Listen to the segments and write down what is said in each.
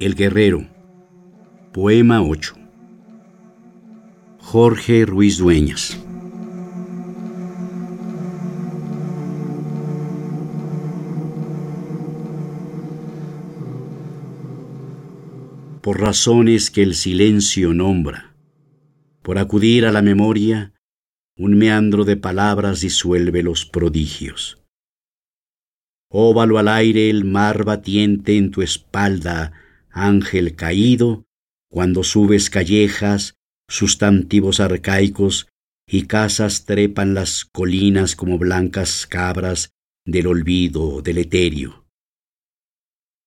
El Guerrero. Poema 8. Jorge Ruiz Dueñas. Por razones que el silencio nombra, por acudir a la memoria, un meandro de palabras disuelve los prodigios. Óvalo al aire el mar batiente en tu espalda, ángel caído, cuando subes callejas, sustantivos arcaicos y casas trepan las colinas como blancas cabras del olvido del etéreo.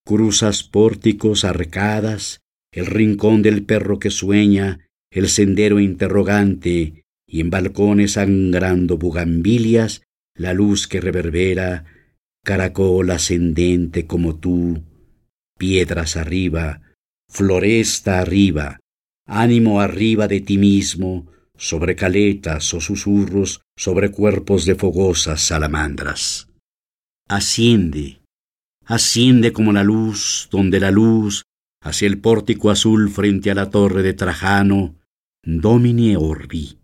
Cruzas pórticos, arcadas, el rincón del perro que sueña, el sendero interrogante, y en balcones sangrando bugambilias, la luz que reverbera, caracol ascendente como tú, piedras arriba, floresta arriba, ánimo arriba de ti mismo, sobre caletas o susurros, sobre cuerpos de fogosas salamandras. Asciende, asciende como la luz, donde la luz, hacia el pórtico azul frente a la torre de Trajano, domine orbi,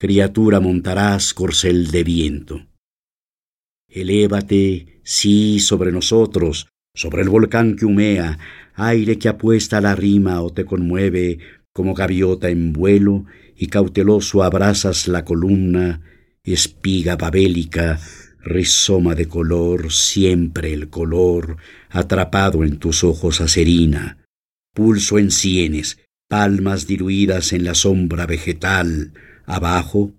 criatura montarás corcel de viento. Elévate, sí, sobre nosotros, sobre el volcán que humea, aire que apuesta a la rima o te conmueve como gaviota en vuelo, y cauteloso abrazas la columna, espiga babélica, rizoma de color, siempre el color, atrapado en tus ojos acerina, pulso en sienes, palmas diluidas en la sombra vegetal, abajo,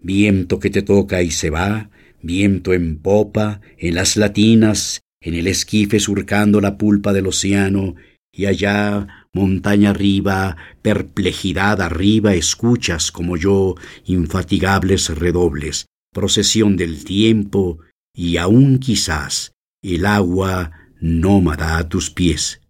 viento que te toca y se va, viento en popa, en las latinas, en el esquife surcando la pulpa del océano, y allá, montaña arriba, perplejidad arriba, escuchas como yo infatigables redobles, procesión del tiempo, y aún quizás el agua nómada a tus pies.